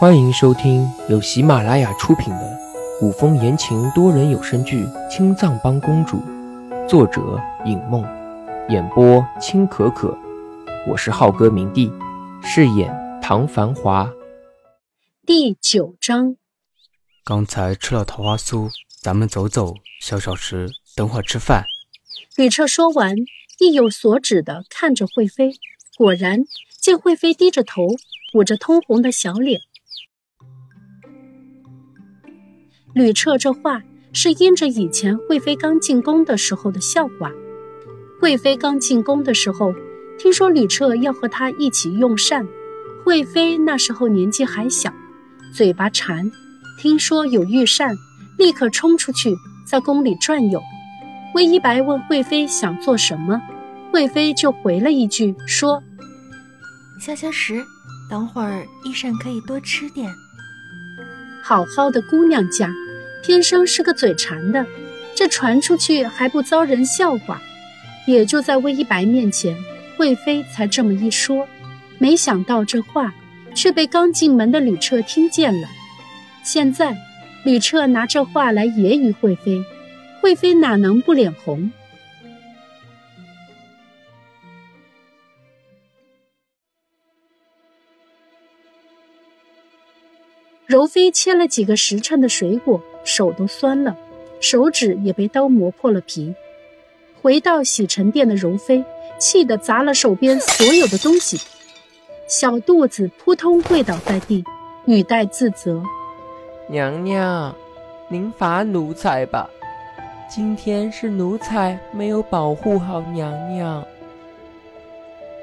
欢迎收听由喜马拉雅出品的古风言情多人有声剧《青藏帮公主》，作者影梦，演播青可可。我是浩哥明帝，饰演唐繁华。第九章。刚才吃了桃花酥，咱们走走，消消食，等会儿吃饭。吕彻说完，意有所指的看着惠妃，果然见惠妃低着头，捂着通红的小脸。吕彻这话是因着以前惠妃刚进宫的时候的笑话。贵妃刚进宫的时候，听说吕彻要和她一起用膳。惠妃那时候年纪还小，嘴巴馋，听说有御膳，立刻冲出去在宫里转悠。魏一白问贵妃想做什么，贵妃就回了一句说：“消消食，等会儿御膳可以多吃点。”好好的姑娘家。天生是个嘴馋的，这传出去还不遭人笑话？也就在魏一白面前，惠妃才这么一说。没想到这话却被刚进门的吕彻听见了。现在，吕彻拿这话来揶揄惠妃，惠妃哪能不脸红？柔妃切了几个时辰的水果。手都酸了，手指也被刀磨破了皮。回到洗尘殿的柔妃气得砸了手边所有的东西，小肚子扑通跪倒在地，语带自责：“娘娘，您罚奴才吧，今天是奴才没有保护好娘娘。”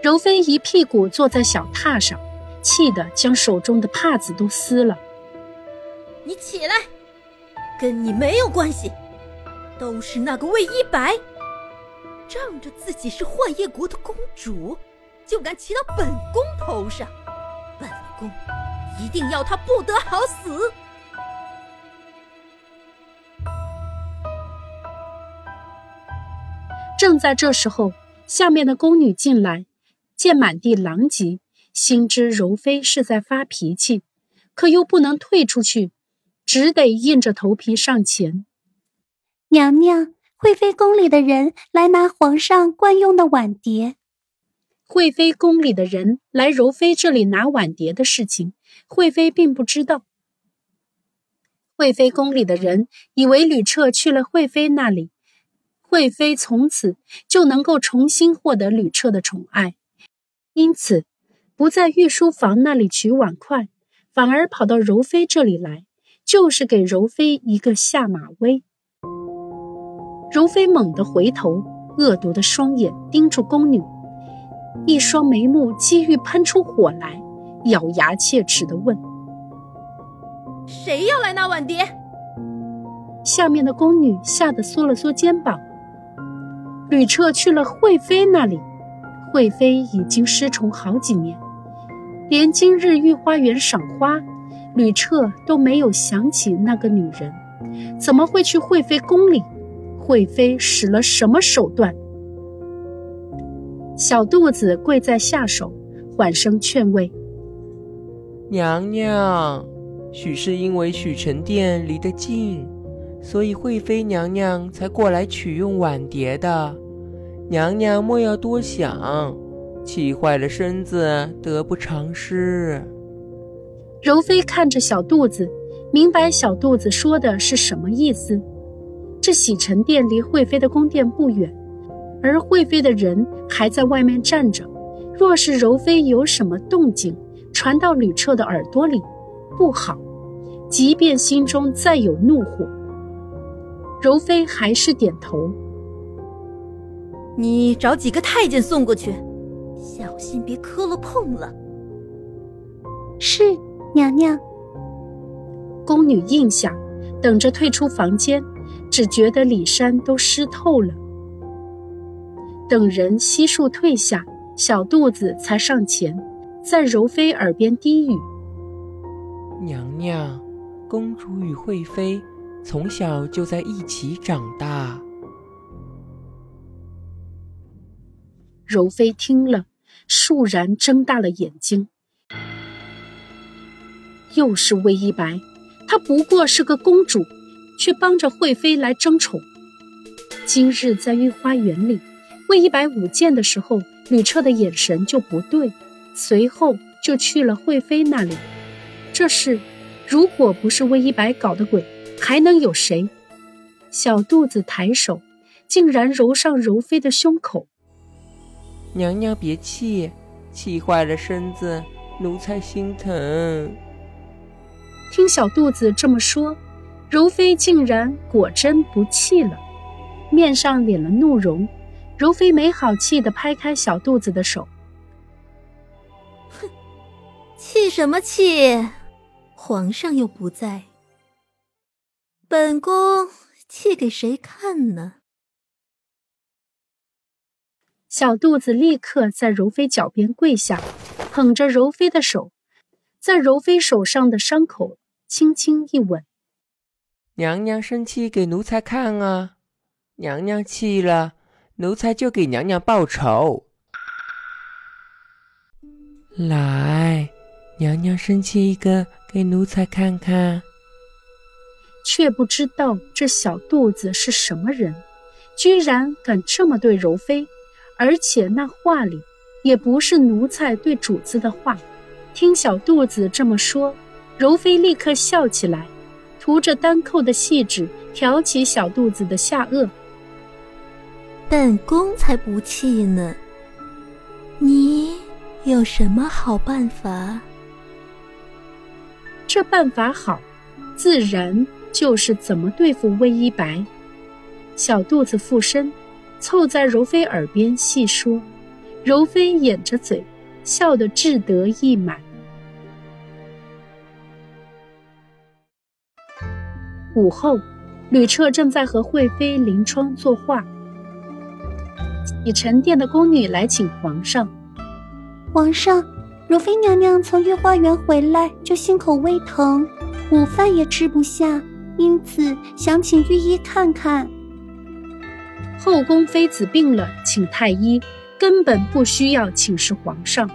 柔妃一屁股坐在小榻上，气得将手中的帕子都撕了。你起来！跟你没有关系，都是那个魏一白，仗着自己是幻夜国的公主，就敢骑到本宫头上，本宫一定要他不得好死！正在这时候，下面的宫女进来，见满地狼藉，心知柔妃是在发脾气，可又不能退出去。只得硬着头皮上前。娘娘，惠妃宫里的人来拿皇上惯用的碗碟。惠妃宫里的人来柔妃这里拿碗碟的事情，惠妃并不知道。惠妃宫里的人以为吕彻去了惠妃那里，惠妃从此就能够重新获得吕彻的宠爱，因此不在御书房那里取碗筷，反而跑到柔妃这里来。就是给柔妃一个下马威。柔妃猛地回头，恶毒的双眼盯住宫女，一双眉目几欲喷出火来，咬牙切齿地问：“谁要来拿碗碟？”下面的宫女吓得缩了缩肩膀。吕彻去了惠妃那里，惠妃已经失宠好几年，连今日御花园赏花。吕彻都没有想起那个女人，怎么会去惠妃宫里？惠妃使了什么手段？小肚子跪在下手，缓声劝慰：“娘娘，许是因为许臣殿离得近，所以惠妃娘娘才过来取用碗碟的。娘娘莫要多想，气坏了身子，得不偿失。”柔妃看着小肚子，明白小肚子说的是什么意思。这洗尘殿离惠妃的宫殿不远，而惠妃的人还在外面站着。若是柔妃有什么动静传到吕彻的耳朵里，不好。即便心中再有怒火，柔妃还是点头。你找几个太监送过去，小心别磕了碰了。是。娘娘，宫女应下，等着退出房间，只觉得里衫都湿透了。等人悉数退下，小肚子才上前，在柔妃耳边低语：“娘娘，公主与惠妃从小就在一起长大。”柔妃听了，倏然睁大了眼睛。又是魏一白，她不过是个公主，却帮着惠妃来争宠。今日在御花园里，魏一白舞剑的时候，吕彻的眼神就不对，随后就去了惠妃那里。这事，如果不是魏一白搞的鬼，还能有谁？小肚子抬手，竟然揉上柔妃的胸口。娘娘别气，气坏了身子，奴才心疼。听小肚子这么说，柔妃竟然果真不气了，面上敛了怒容。柔妃没好气的拍开小肚子的手：“哼，气什么气？皇上又不在，本宫。”气给谁看呢？小肚子立刻在柔妃脚边跪下，捧着柔妃的手，在柔妃手上的伤口轻轻一吻。娘娘生气给奴才看啊！娘娘气了，奴才就给娘娘报仇。来，娘娘生气一个给奴才看看。却不知道这小肚子是什么人，居然敢这么对柔妃，而且那话里也不是奴才对主子的话。听小肚子这么说，柔妃立刻笑起来，涂着单扣的细指挑起小肚子的下颚。本宫才不气呢，你有什么好办法？这办法好，自然。就是怎么对付魏一白，小肚子附身，凑在柔妃耳边细说。柔妃掩着嘴，笑得志得意满。午后，吕彻正在和惠妃临窗作画。洗尘殿的宫女来请皇上。皇上，柔妃娘娘从御花园回来就心口微疼，午饭也吃不下。因此想请御医看看。后宫妃子病了，请太医，根本不需要请示皇上。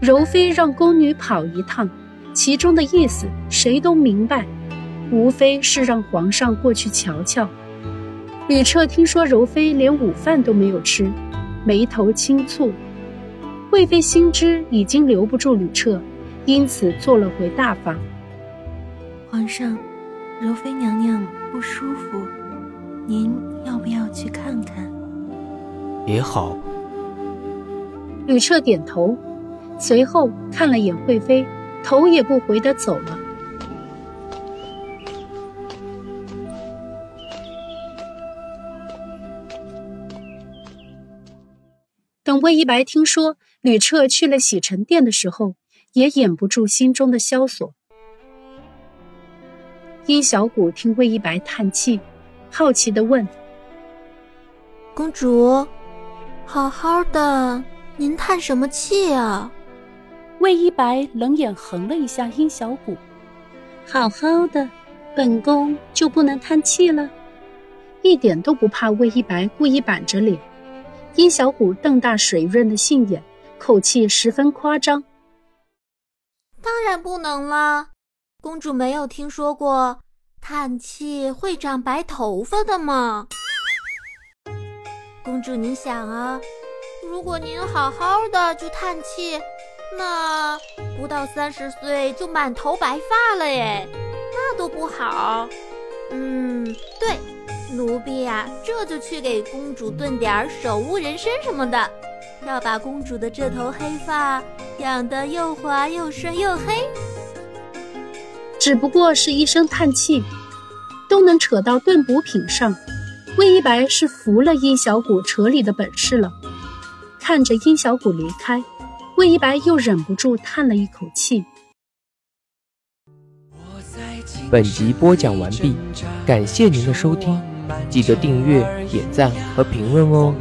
柔妃让宫女跑一趟，其中的意思谁都明白，无非是让皇上过去瞧瞧。吕彻听说柔妃连午饭都没有吃，眉头轻蹙。惠妃心知已经留不住吕彻，因此做了回大方。皇上。柔妃娘娘不舒服，您要不要去看看？也好。吕彻点头，随后看了眼惠妃，头也不回的走了。等魏一白听说吕彻去了洗尘殿的时候，也掩不住心中的萧索。殷小谷听魏一白叹气，好奇的问：“公主，好好的，您叹什么气啊？”魏一白冷眼横了一下殷小谷：“好好的，本宫就不能叹气了？”一点都不怕魏一白故意板着脸。殷小谷瞪大水润的杏眼，口气十分夸张：“当然不能了。”公主没有听说过叹气会长白头发的吗？公主，您想啊，如果您好好的就叹气，那不到三十岁就满头白发了耶，那多不好。嗯，对，奴婢呀，这就去给公主炖点儿手乌人参什么的，要把公主的这头黑发养得又滑又顺又黑。只不过是一声叹气，都能扯到炖补品上。魏一白是服了殷小谷扯理的本事了。看着殷小谷离开，魏一白又忍不住叹了一口气。本集播讲完毕，感谢您的收听，记得订阅、点赞和评论哦。